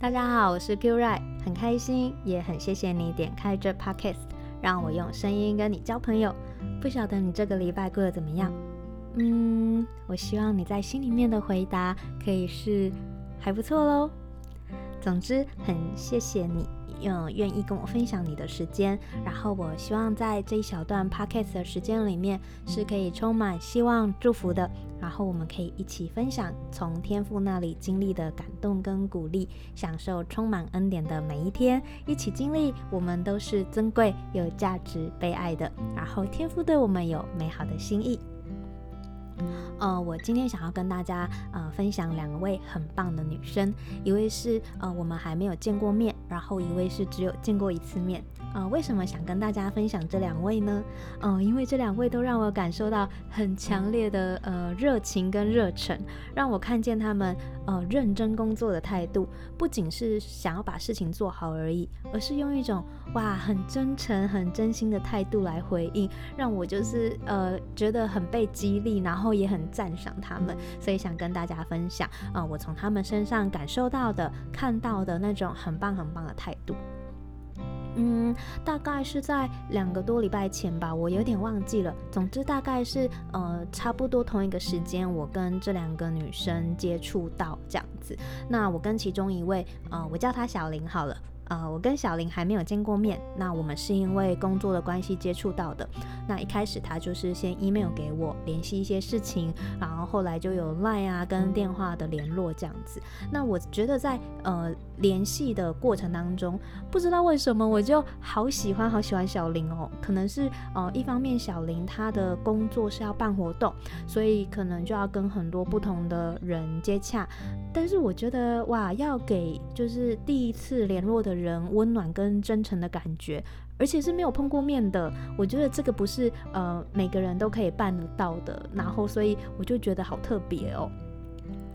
大家好，我是 Q Ray，很开心，也很谢谢你点开这 Podcast，让我用声音跟你交朋友。不晓得你这个礼拜过得怎么样？嗯，我希望你在心里面的回答可以是还不错喽。总之，很谢谢你。嗯，愿意跟我分享你的时间，然后我希望在这一小段 podcast 的时间里面是可以充满希望、祝福的，然后我们可以一起分享从天父那里经历的感动跟鼓励，享受充满恩典的每一天，一起经历我们都是尊贵、有价值、被爱的，然后天父对我们有美好的心意。呃，我今天想要跟大家呃分享两位很棒的女生，一位是呃我们还没有见过面，然后一位是只有见过一次面。呃，为什么想跟大家分享这两位呢？呃，因为这两位都让我感受到很强烈的呃热情跟热忱，让我看见他们呃认真工作的态度，不仅是想要把事情做好而已，而是用一种哇很真诚、很真心的态度来回应，让我就是呃觉得很被激励，然后也很赞赏他们，所以想跟大家分享啊、我从他们身上感受到的、看到的那种很棒很棒的态度。嗯，大概是在两个多礼拜前吧，我有点忘记了。总之大概是呃差不多同一个时间，我跟这两个女生接触到这样子。那我跟其中一位，呃，我叫她小林好了。呃，我跟小林还没有见过面，那我们是因为工作的关系接触到的。那一开始他就是先 email 给我联系一些事情，然后后来就有 line 啊跟电话的联络这样子。那我觉得在呃联系的过程当中，不知道为什么我就好喜欢好喜欢小林哦，可能是呃一方面小林他的工作是要办活动，所以可能就要跟很多不同的人接洽。但是我觉得哇，要给就是第一次联络的人温暖跟真诚的感觉，而且是没有碰过面的，我觉得这个不是呃每个人都可以办得到的，然后所以我就觉得好特别哦。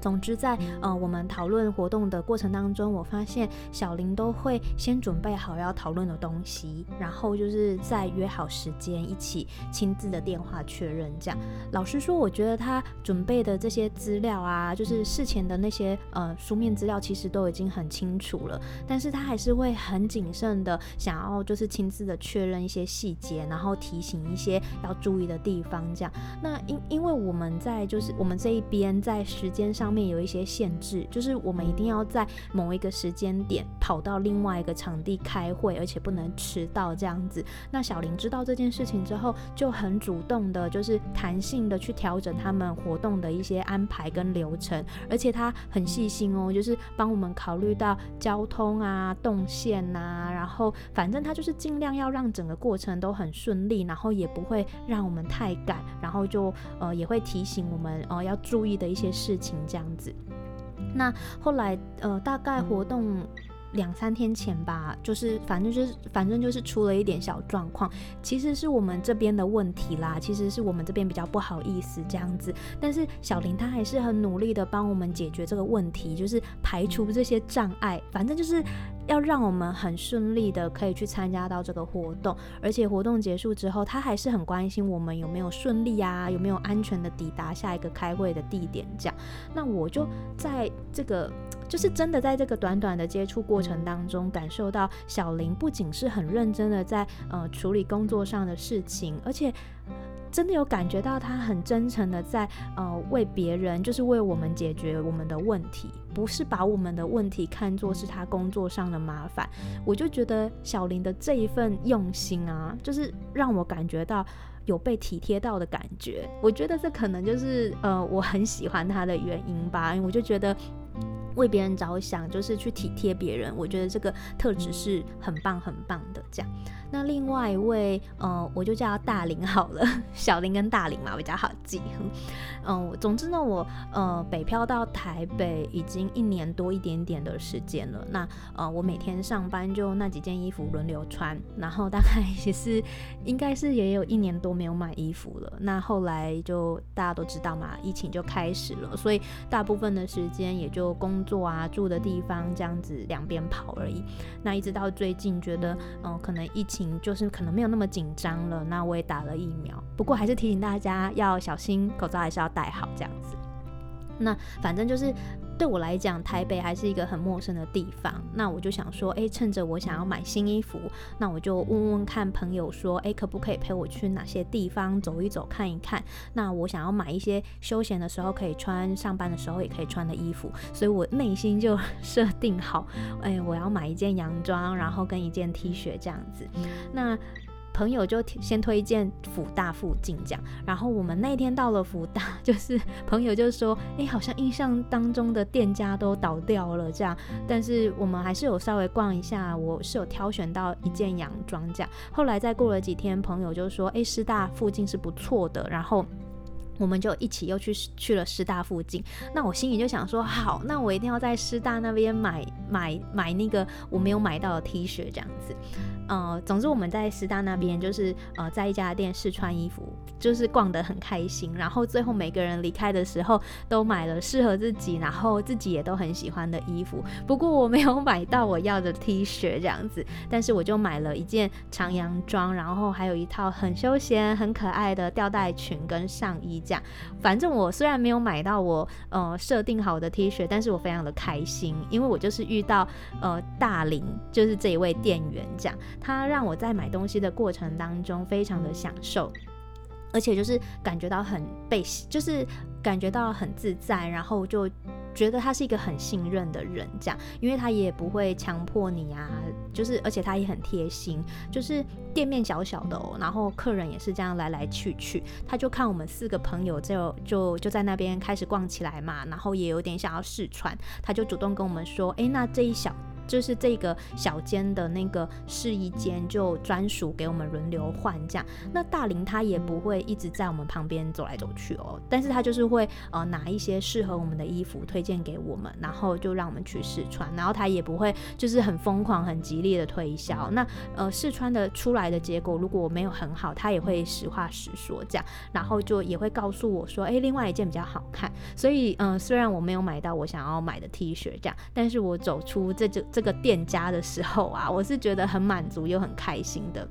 总之在，呃我们讨论活动的过程当中，我发现小林都会先准备好要讨论的东西，然后就是再约好时间一起亲自的电话确认。这样，老实说，我觉得他准备的这些资料啊，就是事前的那些呃书面资料，其实都已经很清楚了，但是他还是会很谨慎的想要就是亲自的确认一些细节，然后提醒一些要注意的地方。这样，那因因为我们在就是我们这一边在时间上。上面有一些限制，就是我们一定要在某一个时间点跑到另外一个场地开会，而且不能迟到这样子。那小林知道这件事情之后，就很主动的，就是弹性的去调整他们活动的一些安排跟流程，而且他很细心哦，就是帮我们考虑到交通啊、动线呐、啊，然后反正他就是尽量要让整个过程都很顺利，然后也不会让我们太赶，然后就呃也会提醒我们呃要注意的一些事情这样。这样子，那后来呃，大概活动两三天前吧，就是反正就是反正就是出了一点小状况，其实是我们这边的问题啦，其实是我们这边比较不好意思这样子，但是小林他还是很努力的帮我们解决这个问题，就是排除这些障碍，反正就是。要让我们很顺利的可以去参加到这个活动，而且活动结束之后，他还是很关心我们有没有顺利啊，有没有安全的抵达下一个开会的地点这样。那我就在这个，就是真的在这个短短的接触过程当中，感受到小林不仅是很认真的在呃处理工作上的事情，而且。真的有感觉到他很真诚的在呃为别人，就是为我们解决我们的问题，不是把我们的问题看作是他工作上的麻烦。我就觉得小林的这一份用心啊，就是让我感觉到有被体贴到的感觉。我觉得这可能就是呃我很喜欢他的原因吧，我就觉得。为别人着想，就是去体贴别人，我觉得这个特质是很棒很棒的。这样，那另外一位，呃，我就叫大林好了，小林跟大林嘛比较好记。嗯、总之呢，我呃北漂到台北已经一年多一点点的时间了。那呃，我每天上班就那几件衣服轮流穿，然后大概也是应该是也有一年多没有买衣服了。那后来就大家都知道嘛，疫情就开始了，所以大部分的时间也就工。作啊，住的地方这样子两边跑而已。那一直到最近觉得，嗯、呃，可能疫情就是可能没有那么紧张了。那我也打了疫苗，不过还是提醒大家要小心，口罩还是要戴好这样子。那反正就是对我来讲，台北还是一个很陌生的地方。那我就想说，诶，趁着我想要买新衣服，那我就问问看朋友说，诶，可不可以陪我去哪些地方走一走、看一看？那我想要买一些休闲的时候可以穿、上班的时候也可以穿的衣服，所以我内心就 设定好，诶，我要买一件洋装，然后跟一件 T 恤这样子。那朋友就先推荐福大附近这样，然后我们那天到了福大，就是朋友就说，哎，好像印象当中的店家都倒掉了这样，但是我们还是有稍微逛一下，我是有挑选到一件洋装这样。后来再过了几天，朋友就说，哎，师大附近是不错的，然后。我们就一起又去去了师大附近，那我心里就想说，好，那我一定要在师大那边买买买那个我没有买到的 T 恤这样子，呃，总之我们在师大那边就是呃在一家店试穿衣服，就是逛得很开心，然后最后每个人离开的时候都买了适合自己，然后自己也都很喜欢的衣服。不过我没有买到我要的 T 恤这样子，但是我就买了一件长洋装，然后还有一套很休闲很可爱的吊带裙跟上衣。这样，反正我虽然没有买到我呃设定好的 T 恤，但是我非常的开心，因为我就是遇遇到呃大林，就是这一位店员，这样他让我在买东西的过程当中非常的享受，而且就是感觉到很被，就是感觉到很自在，然后就。觉得他是一个很信任的人，这样，因为他也不会强迫你啊，就是，而且他也很贴心，就是店面小小的，然后客人也是这样来来去去，他就看我们四个朋友就就就在那边开始逛起来嘛，然后也有点想要试穿，他就主动跟我们说，哎，那这一小。就是这个小间的那个试衣间，就专属给我们轮流换这样。那大林他也不会一直在我们旁边走来走去哦，但是他就是会呃拿一些适合我们的衣服推荐给我们，然后就让我们去试穿。然后他也不会就是很疯狂、很极力的推销。那呃试穿的出来的结果如果没有很好，他也会实话实说这样。然后就也会告诉我说，哎，另外一件比较好看。所以嗯、虽然我没有买到我想要买的 T 恤这样，但是我走出这就。这个店家的时候啊，我是觉得很满足又很开心的，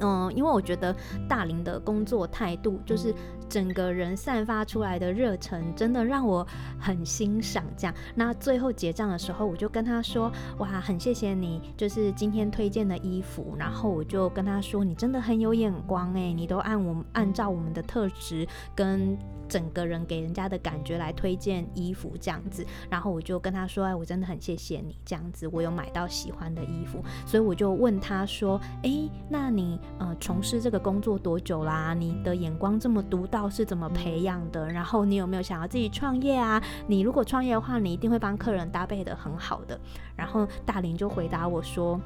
嗯，因为我觉得大林的工作态度，就是整个人散发出来的热忱，真的让我很欣赏。这样，那最后结账的时候，我就跟他说：“哇，很谢谢你，就是今天推荐的衣服。”然后我就跟他说：“你真的很有眼光哎，你都按我们按照我们的特质跟。”整个人给人家的感觉来推荐衣服这样子，然后我就跟他说：“哎，我真的很谢谢你这样子，我有买到喜欢的衣服。”所以我就问他说：“哎，那你呃从事这个工作多久啦？你的眼光这么独到，是怎么培养的？然后你有没有想要自己创业啊？你如果创业的话，你一定会帮客人搭配的很好的。”然后大林就回答我说。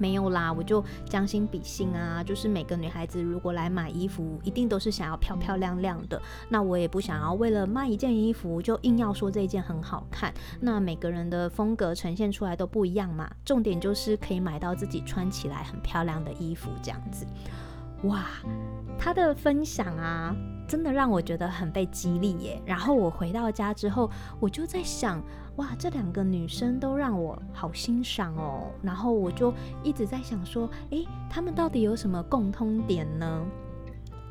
没有啦，我就将心比心啊，就是每个女孩子如果来买衣服，一定都是想要漂漂亮亮的。那我也不想要为了卖一件衣服，就硬要说这一件很好看。那每个人的风格呈现出来都不一样嘛，重点就是可以买到自己穿起来很漂亮的衣服，这样子。哇，他的分享啊，真的让我觉得很被激励耶。然后我回到家之后，我就在想，哇，这两个女生都让我好欣赏哦。然后我就一直在想说，诶，她们到底有什么共通点呢？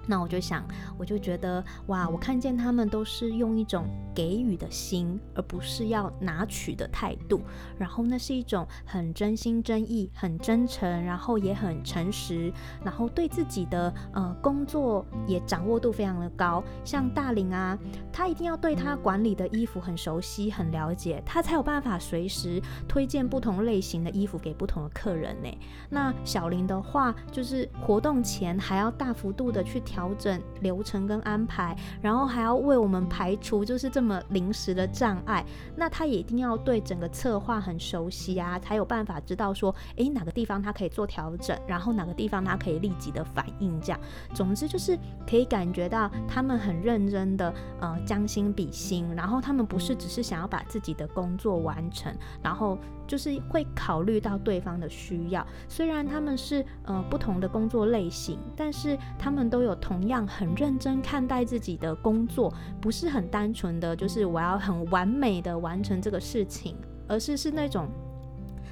那我就想，我就觉得哇，我看见他们都是用一种给予的心，而不是要拿取的态度。然后那是一种很真心真意、很真诚，然后也很诚实，然后对自己的呃工作也掌握度非常的高。像大林啊，他一定要对他管理的衣服很熟悉、很了解，他才有办法随时推荐不同类型的衣服给不同的客人呢。那小林的话，就是活动前还要大幅度的去调。调整流程跟安排，然后还要为我们排除就是这么临时的障碍。那他也一定要对整个策划很熟悉啊，才有办法知道说，诶，哪个地方他可以做调整，然后哪个地方他可以立即的反应。这样，总之就是可以感觉到他们很认真的呃将心比心，然后他们不是只是想要把自己的工作完成，然后。就是会考虑到对方的需要，虽然他们是呃不同的工作类型，但是他们都有同样很认真看待自己的工作，不是很单纯的就是我要很完美的完成这个事情，而是是那种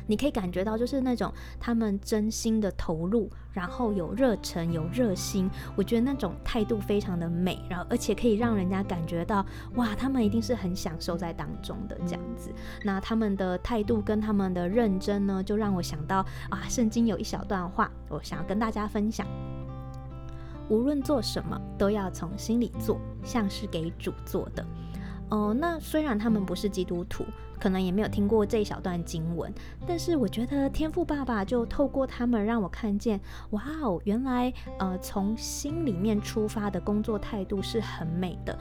你可以感觉到，就是那种他们真心的投入，然后有热忱、有热心，我觉得那种态度非常的美，然后而且可以让人家感觉到，哇，他们一定是很享受在当中的这样子。那他们的态度跟他们的认真呢，就让我想到啊，圣经有一小段话，我想要跟大家分享：无论做什么，都要从心里做，像是给主做的。哦，那虽然他们不是基督徒，可能也没有听过这一小段经文，但是我觉得天赋爸爸就透过他们让我看见，哇哦，原来呃从心里面出发的工作态度是很美的，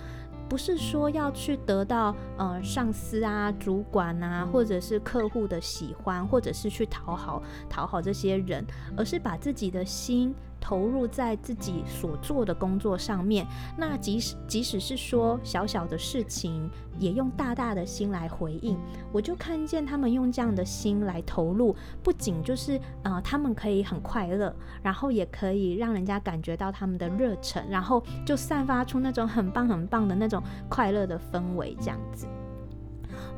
不是说要去得到呃上司啊、主管啊，或者是客户的喜欢，或者是去讨好讨好这些人，而是把自己的心。投入在自己所做的工作上面，那即使即使是说小小的事情，也用大大的心来回应。我就看见他们用这样的心来投入，不仅就是呃，他们可以很快乐，然后也可以让人家感觉到他们的热忱，然后就散发出那种很棒很棒的那种快乐的氛围，这样子。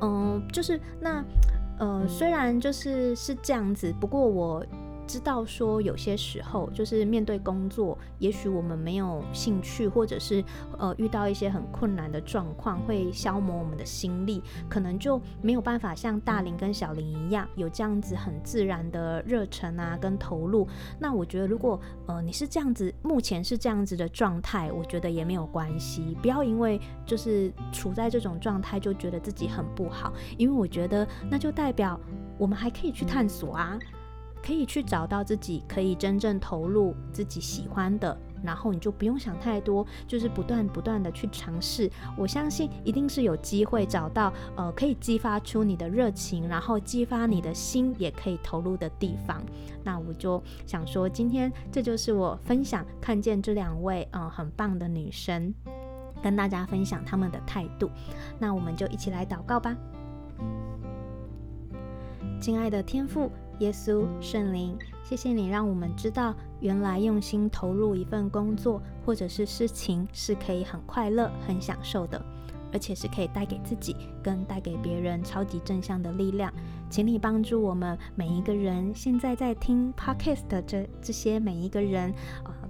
嗯、就是那呃，虽然就是是这样子，不过我。知道说有些时候就是面对工作，也许我们没有兴趣，或者是呃遇到一些很困难的状况，会消磨我们的心力，可能就没有办法像大林跟小林一样有这样子很自然的热忱啊跟投入。那我觉得如果呃你是这样子，目前是这样子的状态，我觉得也没有关系，不要因为就是处在这种状态就觉得自己很不好，因为我觉得那就代表我们还可以去探索啊。可以去找到自己可以真正投入自己喜欢的，然后你就不用想太多，就是不断不断的去尝试。我相信一定是有机会找到呃可以激发出你的热情，然后激发你的心也可以投入的地方。那我就想说，今天这就是我分享看见这两位嗯、很棒的女生，跟大家分享他们的态度。那我们就一起来祷告吧，亲爱的天父。耶稣圣灵，谢谢你让我们知道，原来用心投入一份工作或者是事情是可以很快乐、很享受的，而且是可以带给自己跟带给别人超级正向的力量。请你帮助我们每一个人，现在在听 Podcast 的这这些每一个人。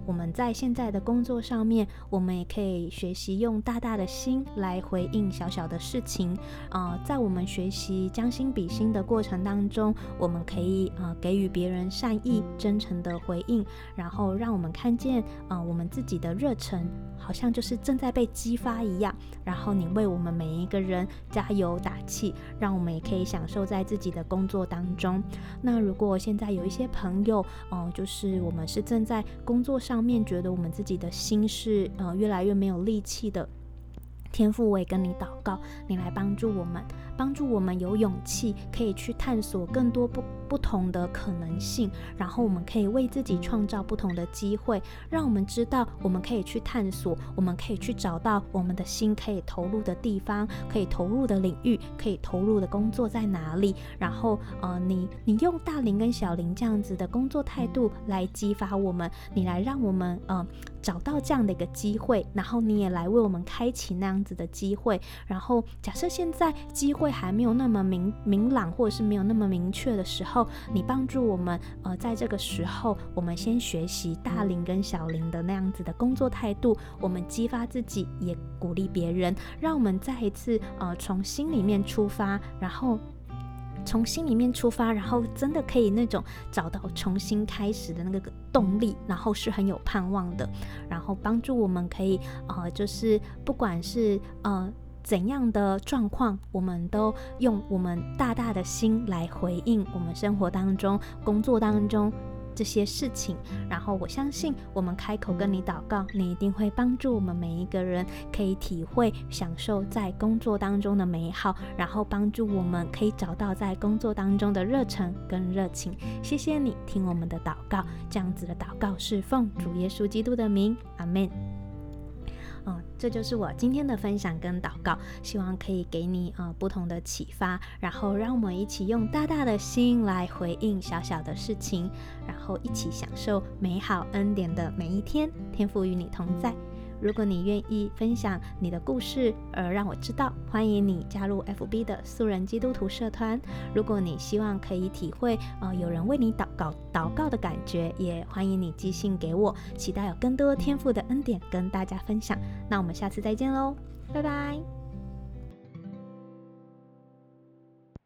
我们在现在的工作上面，我们也可以学习用大大的心来回应小小的事情。呃，在我们学习将心比心的过程当中，我们可以呃给予别人善意、真诚的回应，然后让我们看见呃我们自己的热忱，好像就是正在被激发一样。然后你为我们每一个人加油打气，让我们也可以享受在自己的工作当中。那如果现在有一些朋友，哦、就是我们是正在工作上。方面觉得我们自己的心是呃越来越没有力气的，天赋，我也跟你祷告，你来帮助我们，帮助我们有勇气可以去探索更多不。不同的可能性，然后我们可以为自己创造不同的机会，让我们知道我们可以去探索，我们可以去找到我们的心可以投入的地方，可以投入的领域，可以投入的工作在哪里。然后，呃，你你用大林跟小林这样子的工作态度来激发我们，你来让我们呃找到这样的一个机会，然后你也来为我们开启那样子的机会。然后，假设现在机会还没有那么明明朗，或者是没有那么明确的时候。你帮助我们，呃，在这个时候，我们先学习大林跟小林的那样子的工作态度，我们激发自己，也鼓励别人，让我们再一次，呃，从心里面出发，然后从心里面出发，然后真的可以那种找到重新开始的那个动力，然后是很有盼望的，然后帮助我们可以，呃，就是不管是，呃。怎样的状况，我们都用我们大大的心来回应我们生活当中、工作当中这些事情。然后我相信，我们开口跟你祷告，你一定会帮助我们每一个人可以体会、享受在工作当中的美好，然后帮助我们可以找到在工作当中的热忱跟热情。谢谢你听我们的祷告，这样子的祷告是奉主耶稣基督的名，阿门。嗯，这就是我今天的分享跟祷告，希望可以给你呃不同的启发，然后让我们一起用大大的心来回应小小的事情，然后一起享受美好恩典的每一天。天赋与你同在，如果你愿意分享你的故事，而让我知道，欢迎你加入 FB 的素人基督徒社团。如果你希望可以体会呃有人为你祷告祷告的感觉，也欢迎你寄信给我。期待有更多天赋的恩典跟大家分享。那我们下次再见喽，拜拜。